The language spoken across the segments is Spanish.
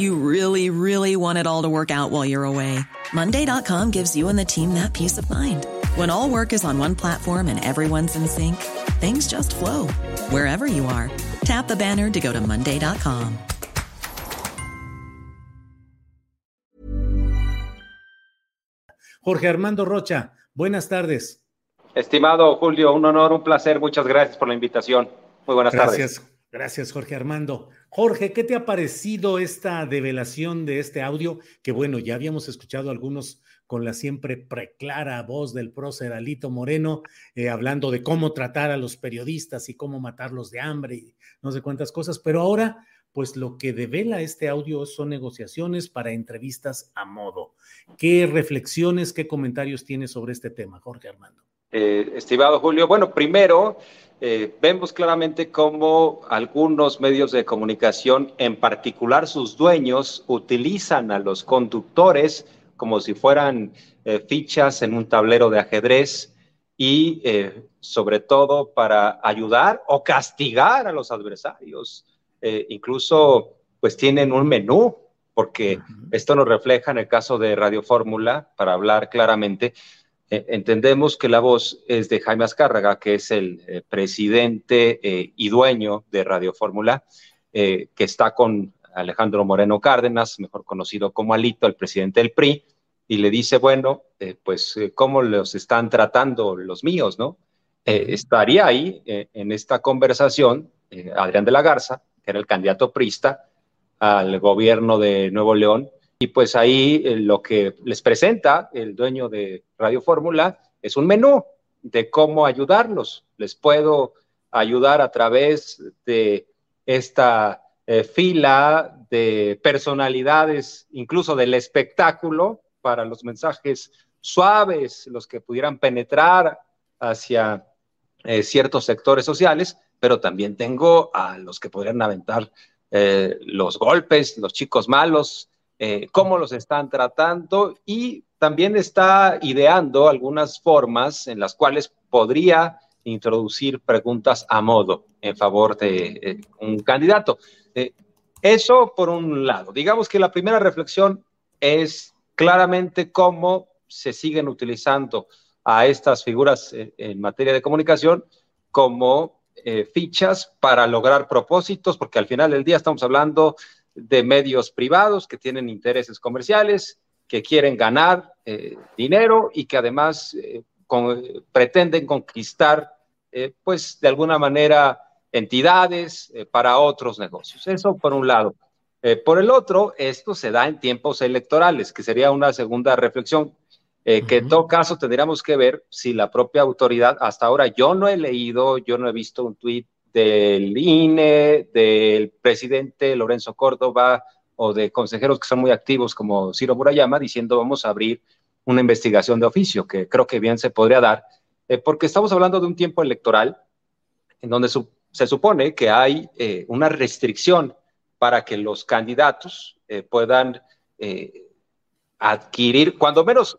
You really, really want it all to work out while you're away. Monday.com gives you and the team that peace of mind. When all work is on one platform and everyone's in sync, things just flow wherever you are. Tap the banner to go to Monday.com. Jorge Armando Rocha, buenas tardes. Estimado Julio, un honor, un placer. Muchas gracias por la invitación. Muy buenas Gracias, tardes. gracias Jorge Armando. Jorge, ¿qué te ha parecido esta develación de este audio? Que bueno, ya habíamos escuchado algunos con la siempre preclara voz del prócer Alito Moreno, eh, hablando de cómo tratar a los periodistas y cómo matarlos de hambre y no sé cuántas cosas, pero ahora, pues lo que devela este audio son negociaciones para entrevistas a modo. ¿Qué reflexiones, qué comentarios tienes sobre este tema, Jorge Armando? Eh, estimado Julio, bueno, primero eh, vemos claramente cómo algunos medios de comunicación, en particular sus dueños, utilizan a los conductores como si fueran eh, fichas en un tablero de ajedrez y eh, sobre todo para ayudar o castigar a los adversarios. Incluso pues tienen un menú, porque esto nos refleja en el caso de Radio Fórmula, para hablar claramente, entendemos que la voz es de Jaime Azcárraga, que es el eh, presidente eh, y dueño de Radio Fórmula, eh, que está con Alejandro Moreno Cárdenas, mejor conocido como Alito, el presidente del PRI, y le dice, bueno, eh, pues eh, cómo los están tratando los míos, ¿no? Eh, estaría ahí eh, en esta conversación eh, Adrián de la Garza, que era el candidato prista al gobierno de Nuevo León, y pues ahí eh, lo que les presenta el dueño de Radio Fórmula es un menú de cómo ayudarlos. Les puedo ayudar a través de esta eh, fila de personalidades, incluso del espectáculo, para los mensajes suaves, los que pudieran penetrar hacia eh, ciertos sectores sociales, pero también tengo a los que podrían aventar eh, los golpes, los chicos malos, eh, cómo los están tratando y también está ideando algunas formas en las cuales podría introducir preguntas a modo en favor de eh, un candidato. Eh, eso por un lado. Digamos que la primera reflexión es claramente cómo se siguen utilizando a estas figuras eh, en materia de comunicación como eh, fichas para lograr propósitos, porque al final del día estamos hablando de medios privados que tienen intereses comerciales, que quieren ganar eh, dinero y que además eh, con- pretenden conquistar, eh, pues de alguna manera, entidades para otros negocios. Eso por un lado. Por el otro, esto se da en tiempos electorales, que sería una segunda reflexión, que en todo caso tendríamos que ver si la propia autoridad, hasta ahora yo no he leído, yo no he visto un tuit del INE, del presidente Lorenzo Córdoba o de consejeros que son muy activos como Ciro Murayama diciendo vamos a abrir una investigación de oficio, que creo que bien se podría dar, eh, porque estamos hablando de un tiempo electoral en donde se supone que hay eh, una restricción para que los candidatos eh, puedan adquirir, cuando menos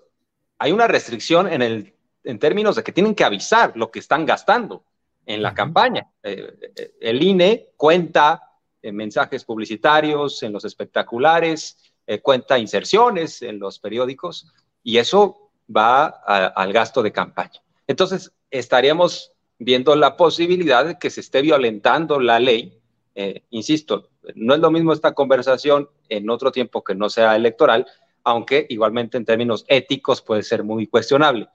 hay una restricción en, el, en términos de que tienen que avisar lo que están gastando en la campaña. Eh, eh, el INE cuenta eh, mensajes publicitarios en los espectaculares, eh, cuenta inserciones en los periódicos y eso va a- al gasto de campaña. Entonces, estaríamos viendo la posibilidad de que se esté violentando la ley. Eh, insisto, no es lo mismo esta conversación en otro tiempo que no sea electoral, aunque igualmente en términos éticos puede ser muy cuestionable.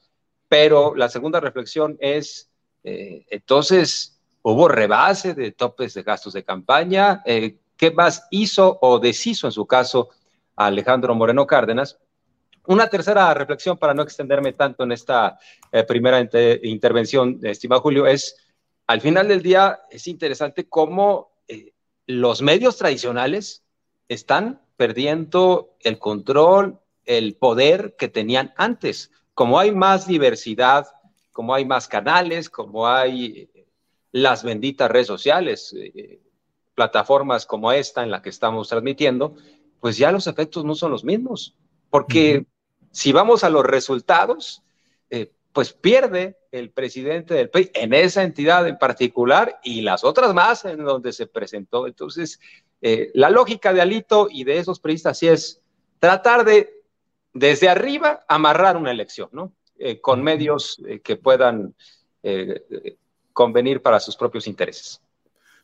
pero la segunda reflexión es, eh, entonces, ¿hubo rebase de topes de gastos de campaña? Eh, ¿Qué más hizo o deshizo en su caso Alejandro Moreno Cárdenas? Una tercera reflexión para no extenderme tanto en esta eh, primera intervención, estimado Julio, es, al final del día, es interesante cómo los medios tradicionales están perdiendo el control, el poder que tenían antes como hay más diversidad, como hay más canales, como hay eh, las benditas redes sociales, eh, plataformas como esta en la que estamos transmitiendo, pues ya los efectos no son los mismos. Porque si vamos a los resultados, eh, pues pierde el presidente del país en esa entidad en particular y las otras más en donde se presentó. Entonces, la lógica de Alito y de esos periodistas sí es tratar de desde arriba amarrar una elección, ¿no? Eh, con medios eh, que puedan eh, convenir para sus propios intereses.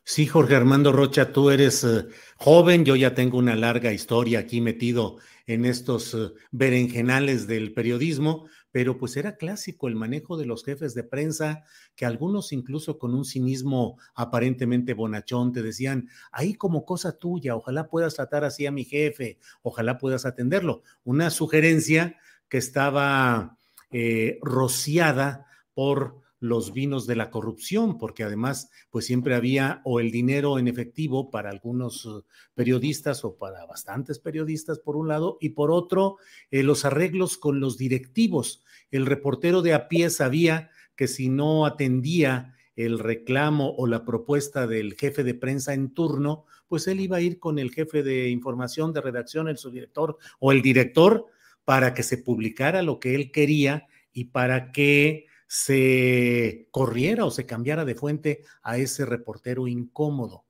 Sí, Jorge Armando Rocha, tú eres joven, yo ya tengo una larga historia aquí metido en estos berenjenales del periodismo, pero pues era clásico el manejo de los jefes de prensa, que algunos incluso con un cinismo aparentemente bonachón te decían, ahí como cosa tuya, ojalá puedas tratar así a mi jefe, ojalá puedas atenderlo. Una sugerencia que estaba eh, rociada por los vinos de la corrupción, porque además, pues siempre había o el dinero en efectivo para algunos uh, periodistas o para bastantes periodistas, por un lado, y por otro, eh, los arreglos con los directivos. El reportero de a pie sabía que si no atendía el reclamo o la propuesta del jefe de prensa en turno, pues él iba a ir con el jefe de información de redacción, el subdirector o el director, para que se publicara lo que él quería y para que se corriera o se cambiara de fuente a ese reportero incómodo.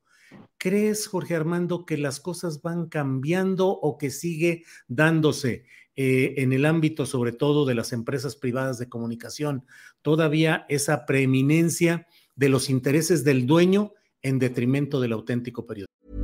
¿Crees, Jorge Armando, que las cosas van cambiando o que sigue dándose eh, en el ámbito, sobre todo, de las empresas privadas de comunicación, todavía esa preeminencia de los intereses del dueño en detrimento del auténtico periodismo?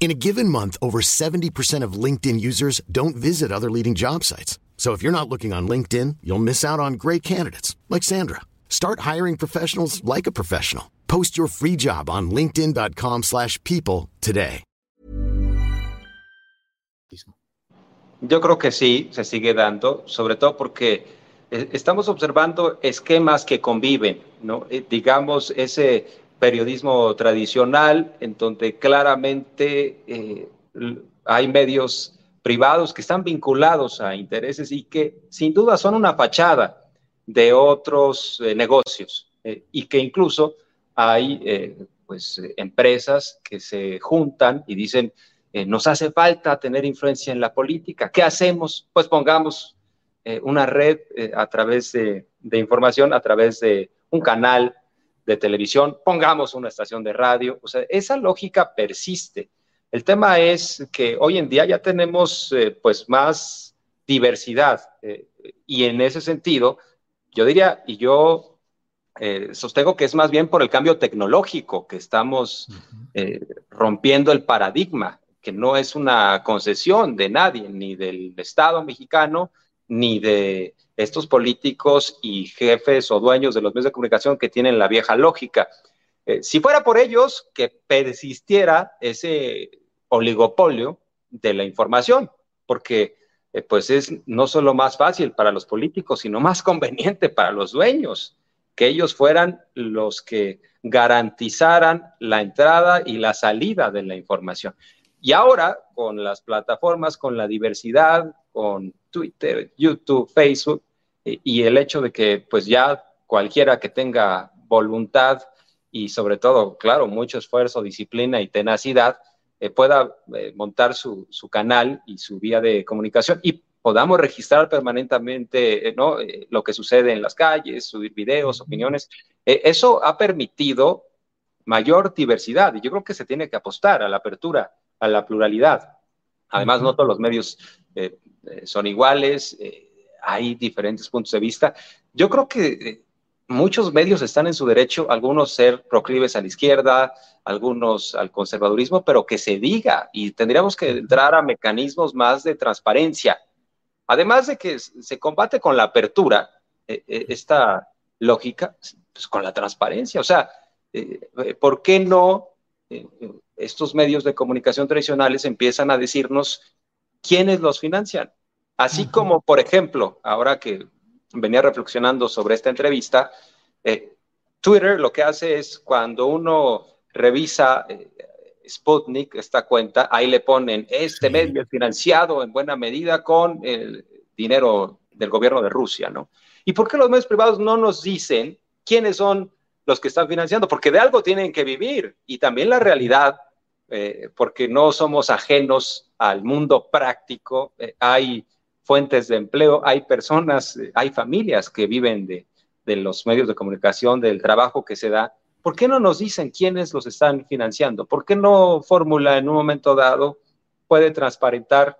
In a given month, over 70% of LinkedIn users don't visit other leading job sites. So if you're not looking on LinkedIn, you'll miss out on great candidates like Sandra. Start hiring professionals like a professional. Post your free job on linkedin.com/people today. Yo creo que sí, se sigue dando, sobre todo porque eh, estamos observando esquemas que conviven, ¿no? Eh, digamos ese periodismo tradicional, en donde claramente eh, hay medios privados que están vinculados a intereses y que sin duda son una fachada de otros eh, negocios eh, y que incluso hay pues, empresas que se juntan y dicen, nos hace falta tener influencia en la política, ¿qué hacemos? Pues pongamos una red a través de, de información, a través de un canal de televisión, pongamos una estación de radio. O sea, esa lógica persiste. El tema es que hoy en día ya tenemos eh, pues más diversidad eh, y en ese sentido, yo diría, y yo eh, sostengo que es más bien por el cambio tecnológico que estamos rompiendo el paradigma, que no es una concesión de nadie, ni del Estado mexicano, ni de estos políticos y jefes o dueños de los medios de comunicación que tienen la vieja lógica. Eh, si fuera por ellos, que persistiera ese oligopolio de la información, porque eh, pues es no solo más fácil para los políticos, sino más conveniente para los dueños, que ellos fueran los que garantizaran la entrada y la salida de la información. Y ahora, con las plataformas, con la diversidad, con Twitter, YouTube, Facebook, y el hecho de que pues ya cualquiera que tenga voluntad y sobre todo, claro, mucho esfuerzo, disciplina y tenacidad, eh, pueda eh, montar su, su, canal y su vía de comunicación y podamos registrar permanentemente ¿no? lo que sucede en las calles, subir videos, opiniones. eso ha permitido mayor diversidad y yo creo que se tiene que apostar a la apertura, a la pluralidad. Además, no todos los medios son iguales, hay diferentes puntos de vista. Yo creo que muchos medios están en su derecho, algunos ser proclives a la izquierda, algunos al conservadurismo, pero que se diga y tendríamos que entrar a mecanismos más de transparencia. Además de que se combate con la apertura, eh, eh, esta lógica, pues con la transparencia. O sea, eh, ¿por qué no estos medios de comunicación tradicionales empiezan a decirnos quiénes los financian? Así como, por ejemplo, ahora que venía reflexionando sobre esta entrevista, eh, Twitter lo que hace es cuando uno revisa eh, Sputnik, esta cuenta, ahí le ponen, este medio financiado en buena medida con el dinero del gobierno de Rusia, ¿no? ¿Y por qué los medios privados no nos dicen quiénes son los que están financiando? Porque de algo tienen que vivir y también la realidad, eh, porque no somos ajenos al mundo práctico, hay fuentes de empleo, hay personas, hay familias que viven de, los medios de comunicación, del trabajo que se da. ¿Por qué no nos dicen quiénes los están financiando? ¿Por qué no Fórmula en un momento dado puede transparentar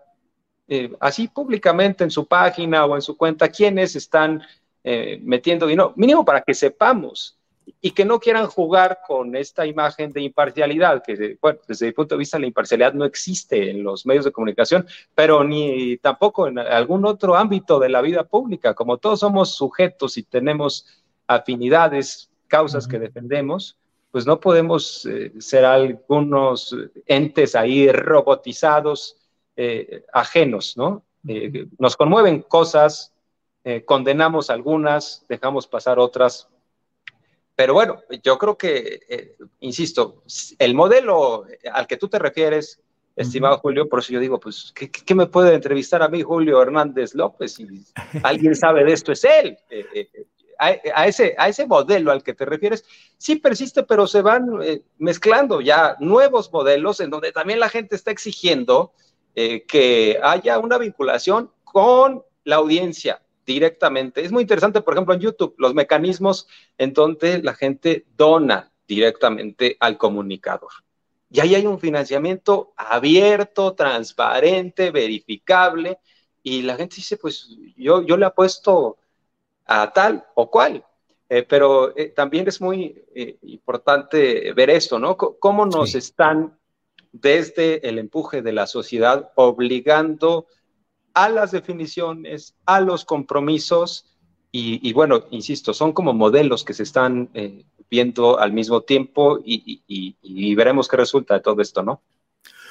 eh, así públicamente en su página o en su cuenta quiénes están eh, metiendo dinero? Mínimo para que sepamos y que no quieran jugar con esta imagen de imparcialidad, que bueno, desde mi punto de vista la imparcialidad no existe en los medios de comunicación, pero ni tampoco en algún otro ámbito de la vida pública, como todos somos sujetos y tenemos afinidades, causas que defendemos, pues no podemos eh, ser algunos entes ahí robotizados, eh, ajenos, ¿no? Eh, nos conmueven cosas, condenamos algunas, dejamos pasar otras, pero bueno, yo creo que, eh, insisto, el modelo al que tú te refieres, estimado Julio, por eso yo digo, pues, ¿qué, me puede entrevistar a mí Julio Hernández López? Si alguien sabe de esto, es él. Eh, eh, a, ese, a ese modelo al que te refieres, sí persiste, pero se van mezclando ya nuevos modelos en donde también la gente está exigiendo que haya una vinculación con la audiencia, directamente. Es muy interesante, por ejemplo, en YouTube, los mecanismos en donde la gente dona directamente al comunicador. Y ahí hay un financiamiento abierto, transparente, verificable, y la gente dice, pues yo, yo le apuesto a tal o cual. Eh, pero eh, también es muy eh, importante ver esto, ¿no? cómo nos están desde el empuje de la sociedad obligando a las definiciones, a los compromisos y, bueno, insisto, son como modelos que se están eh, viendo al mismo tiempo y, veremos qué resulta de todo esto, ¿no?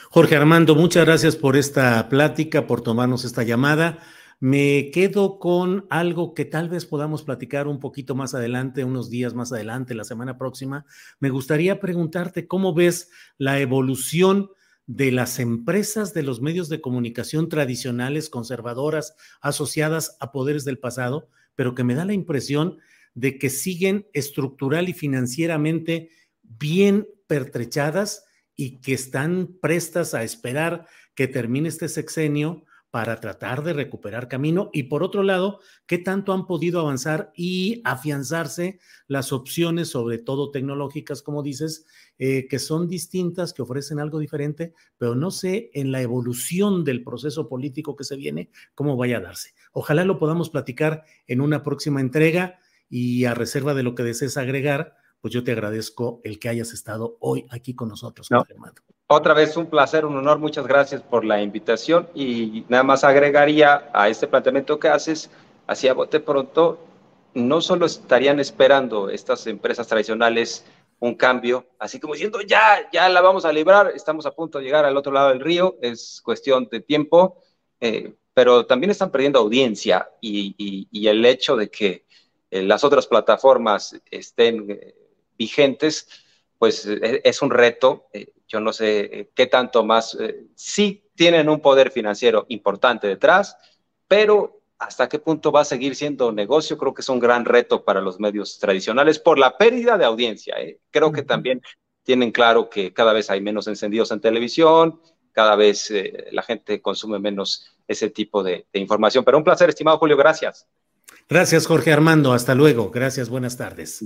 Jorge Armando, muchas gracias por esta plática, por tomarnos esta llamada. Me quedo con algo que tal vez podamos platicar un poquito más adelante, unos días más adelante, la semana próxima. Me gustaría preguntarte cómo ves la evolución de las empresas de los medios de comunicación tradicionales, conservadoras, asociadas a poderes del pasado, pero que me da la impresión de que siguen estructural y financieramente bien pertrechadas y que están prestas a esperar que termine este sexenio para tratar de recuperar camino y por otro lado, qué tanto han podido avanzar y afianzarse las opciones, sobre todo tecnológicas, como dices, eh, que son distintas, que ofrecen algo diferente, pero no sé en la evolución del proceso político que se viene, cómo vaya a darse. Ojalá lo podamos platicar en una próxima entrega y a reserva de lo que desees agregar, pues yo te agradezco el que hayas estado hoy aquí con nosotros, no. Otra vez un placer, un honor, muchas gracias por la invitación. Y nada más agregaría a este planteamiento que haces, hacia bote pronto, no solo estarían esperando estas empresas tradicionales un cambio, así como diciendo, ya, ya la vamos a librar, estamos a punto de llegar al otro lado del río, es cuestión de tiempo, eh, pero también están perdiendo audiencia y, el hecho de que eh, las otras plataformas estén eh, vigentes, pues es un reto yo no sé eh, qué tanto más, eh, sí tienen un poder financiero importante detrás, pero hasta qué punto va a seguir siendo negocio, creo que es un gran reto para los medios tradicionales por la pérdida de audiencia. ¿eh? Creo que también tienen claro que cada vez hay menos encendidos en televisión, cada vez eh, la gente consume menos ese tipo de, de información. Pero un placer, estimado Julio, gracias. Gracias, Jorge Armando. Hasta luego. Gracias, buenas tardes.